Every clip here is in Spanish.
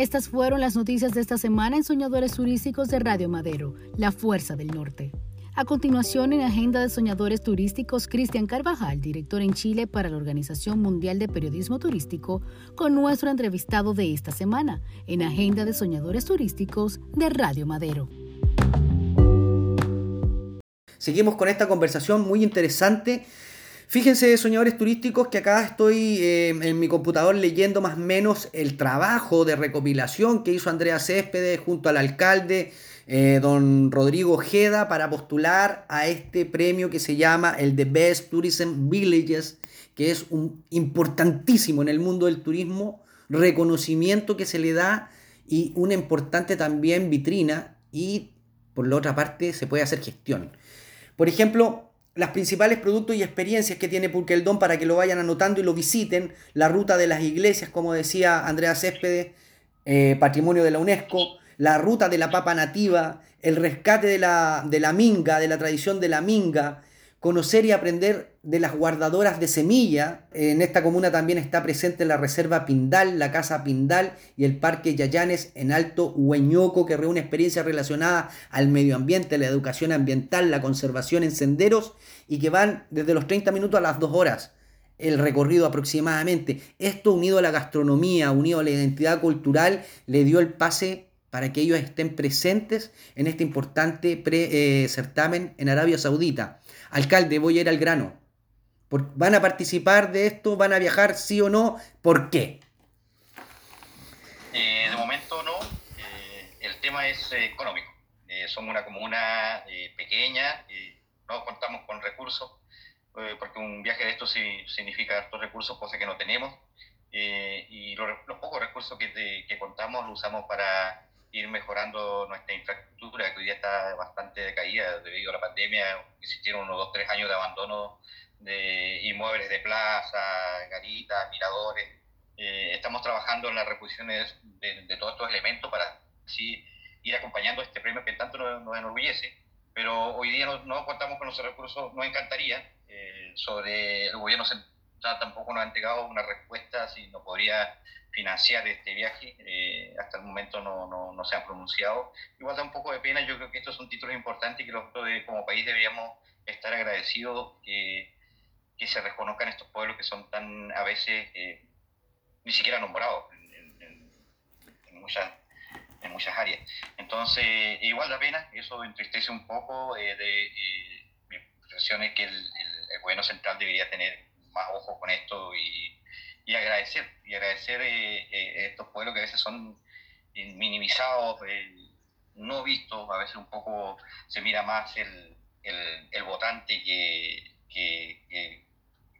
Estas fueron las noticias de esta semana en Soñadores Turísticos de Radio Madero, La Fuerza del Norte. A continuación, en Agenda de Soñadores Turísticos, Cristian Carvajal, director en Chile para la Organización Mundial de Periodismo Turístico, con nuestro entrevistado de esta semana, en Agenda de Soñadores Turísticos de Radio Madero. Seguimos con esta conversación muy interesante. Fíjense, soñadores turísticos, que acá estoy eh, en mi computador leyendo más o menos el trabajo de recopilación que hizo Andrea Céspedes junto al alcalde eh, don Rodrigo Ojeda para postular a este premio que se llama el The Best Tourism Villages, que es un importantísimo en el mundo del turismo reconocimiento que se le da y una importante también vitrina y por la otra parte se puede hacer gestión. Por ejemplo, las principales productos y experiencias que tiene Purkeldón para que lo vayan anotando y lo visiten, la ruta de las iglesias, como decía Andrea Céspedes, eh, patrimonio de la UNESCO, la ruta de la papa nativa, el rescate de la, de la minga, de la tradición de la minga, conocer y aprender de las guardadoras de semilla. En esta comuna también está presente la Reserva Pindal, la Casa Pindal y el Parque Yayanes en Alto Hueñoco, que reúne experiencias relacionadas al medio ambiente, la educación ambiental, la conservación en senderos y que van desde los 30 minutos a las 2 horas el recorrido aproximadamente. Esto unido a la gastronomía, unido a la identidad cultural, le dio el pase para que ellos estén presentes en este importante eh, certamen en Arabia Saudita. Alcalde, voy a ir al grano. ¿Van a participar de esto? ¿Van a viajar sí o no? ¿Por qué? Eh, de momento no. Eh, el tema es económico. somos una comuna pequeña, no contamos con recursos, porque un viaje de esto significa hartos recursos, cosa que no tenemos. y los, pocos recursos que, que contamos los usamos para ir mejorando nuestra infraestructura, que hoy día está bastante decaída debido a la pandemia. Existieron unos dos, tres años de abandono de inmuebles de plaza, garitas, miradores. Eh, estamos trabajando en las reposiciones de, todos estos elementos para así ir acompañando este premio que tanto nos, enorgullece. Pero hoy día no, contamos con los recursos, nos encantaría. Eh, sobre el gobierno central tampoco nos ha entregado una respuesta si no podría financiar este viaje. Eh, hasta el momento no, no, no, se han pronunciado. Igual da un poco de pena, yo creo que estos son títulos importantes y que nosotros como país deberíamos estar agradecidos que, que se reconozcan estos pueblos que son tan a veces eh, ni siquiera nombrados en, en, muchas en muchas áreas. Entonces, igual da pena, eso entristece un poco. Eh, de, mi impresión es que el, el, gobierno central debería tener más ojo con esto y, y agradecer, y agradecer eh, eh, estos pueblos que a veces son eh, minimizados, no vistos, a veces un poco se mira más el, el, votante que, que,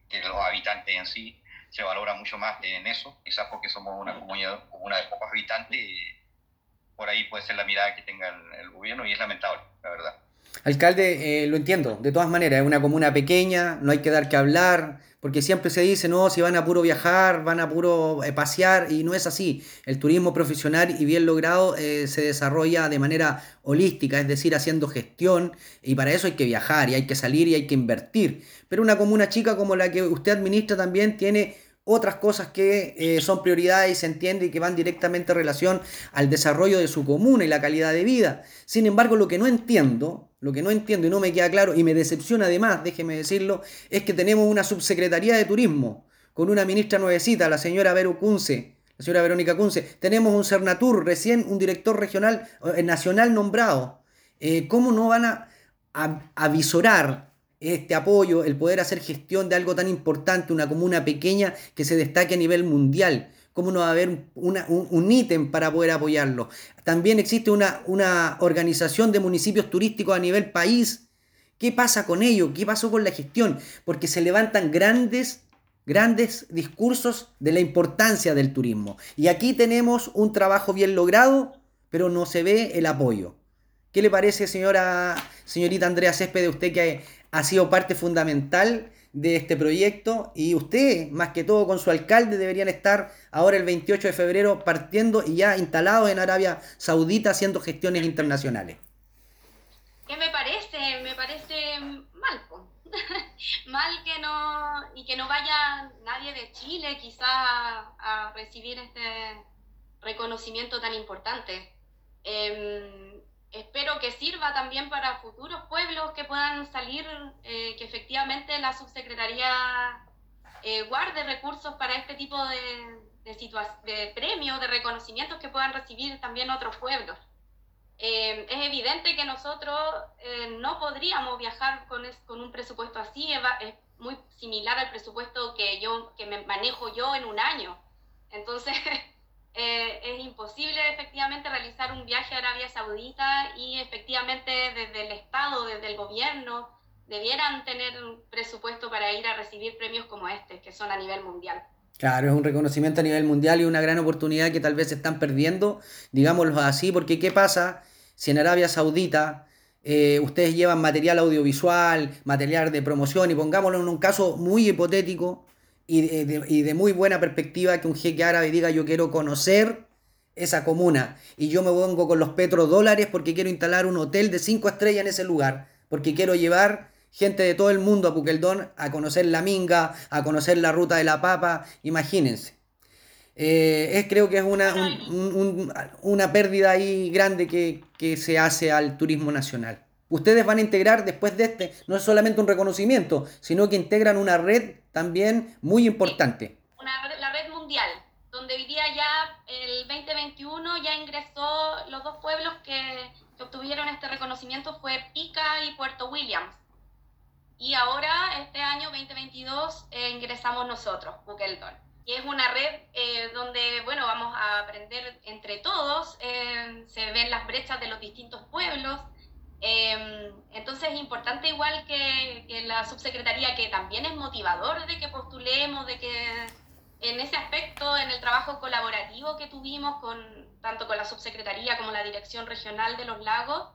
que, los habitantes en sí, se valora mucho más en eso, quizás porque somos una comunidad, una de pocos habitantes, por ahí puede ser la mirada que tenga el, gobierno y es lamentable, la verdad. Alcalde, lo entiendo, de todas maneras, es una comuna pequeña, no hay que dar que hablar, porque siempre se dice, no, si van a puro viajar, van a puro eh, pasear, y no es así. El turismo profesional y bien logrado eh, se desarrolla de manera holística, es decir, haciendo gestión, y para eso hay que viajar, y hay que salir, y hay que invertir. Pero una comuna chica como la que usted administra también tiene otras cosas que eh, son prioridades y se entiende y que van directamente en relación al desarrollo de su comuna y la calidad de vida. Sin embargo, lo que no entiendo, lo que no entiendo y no me queda claro y me decepciona además, déjeme decirlo, es que tenemos una subsecretaría de turismo con una ministra nuevecita, la señora Vero Kunze, la señora Verónica Kunze. Tenemos un Cernatur, recién un director regional, eh, nacional nombrado. Eh, ¿Cómo no van a, a, este apoyo, el poder hacer gestión de algo tan importante, una comuna pequeña que se destaque a nivel mundial. ¿Cómo no va a haber un, ítem para poder apoyarlo? También existe una, una organización de municipios turísticos a nivel país. ¿Qué pasa con ello? ¿Qué pasó con la gestión? Porque se levantan grandes, grandes discursos de la importancia del turismo. Y aquí tenemos un trabajo bien logrado, pero no se ve el apoyo. ¿Qué le parece, señora, señorita Andrea Césped, de usted que ha sido parte fundamental de este proyecto y usted, más que todo con su alcalde, deberían estar ahora el 28 de febrero partiendo y ya instalados en Arabia Saudita haciendo gestiones internacionales. ¿Qué me parece? Me parece mal, mal que no y que no vaya nadie de Chile quizá a recibir este reconocimiento tan importante. Em, espero que sirva también para futuros pueblos que puedan salir, eh, que efectivamente la subsecretaría eh, guarde recursos para este tipo de, de, premios, de reconocimientos que puedan recibir también otros pueblos. Em, es evidente que nosotros eh, no podríamos viajar con, con un presupuesto así, es, muy similar al presupuesto que yo que me manejo yo en un año. Entonces, Eh, es imposible efectivamente realizar un viaje a Arabia Saudita y efectivamente desde el Estado, desde el gobierno, debieran tener un presupuesto para ir a recibir premios como este, que son a nivel mundial. Claro, es un reconocimiento a nivel mundial y una gran oportunidad que tal vez están perdiendo, digámoslo así, porque ¿qué pasa si en Arabia Saudita eh, ustedes llevan material audiovisual, material de promoción y pongámoslo en un caso muy hipotético, y de, muy buena perspectiva que un jeque árabe diga yo quiero conocer esa comuna y yo me pongo con los petrodólares porque quiero instalar un hotel de cinco estrellas en ese lugar, porque quiero llevar gente de todo el mundo a Puqueldón a conocer la Minga, a conocer la ruta de la papa, imagínense. Eh, es, creo que es una, una pérdida ahí grande que, que se hace al turismo nacional. Ustedes van a integrar después de este, no es solamente un reconocimiento, sino que integran una red también muy importante. la red mundial, donde hoy día ya el 2021 ya ingresó los dos pueblos que, obtuvieron este reconocimiento fue Pica y Puerto Williams. Y ahora, este año 2022, eh, ingresamos nosotros, Bukeldon. Y es una red eh, donde, bueno, vamos a aprender entre todos, eh, se ven las brechas de los distintos pueblos, Em, entonces es importante igual que, la subsecretaría, que también es motivador de que postulemos, de que en ese aspecto, en el trabajo colaborativo que tuvimos con tanto con la subsecretaría como la Dirección Regional de los Lagos,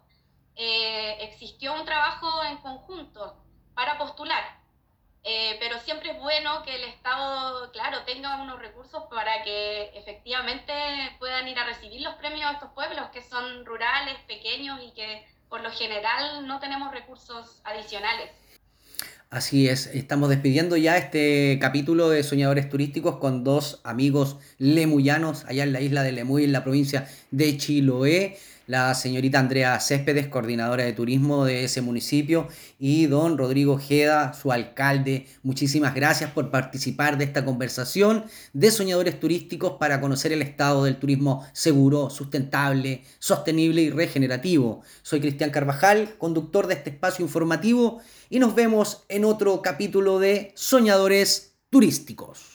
eh, existió un trabajo en conjunto para postular. Eh, pero siempre es bueno que el Estado, claro, tenga unos recursos para que efectivamente puedan ir a recibir los premios a estos pueblos que son rurales, pequeños y que por lo general no tenemos recursos adicionales. Así es, estamos despidiendo ya este capítulo de Soñadores Turísticos con dos amigos lemuyanos allá en la isla de Lemuy, en la provincia de Chiloé la señorita Andrea Céspedes, coordinadora de turismo de ese municipio, y don Rodrigo Jeda, su alcalde. Muchísimas gracias por participar de esta conversación de soñadores turísticos para conocer el estado del turismo seguro, sustentable, sostenible y regenerativo. Soy Cristian Carvajal, conductor de este espacio informativo, y nos vemos en otro capítulo de Soñadores Turísticos.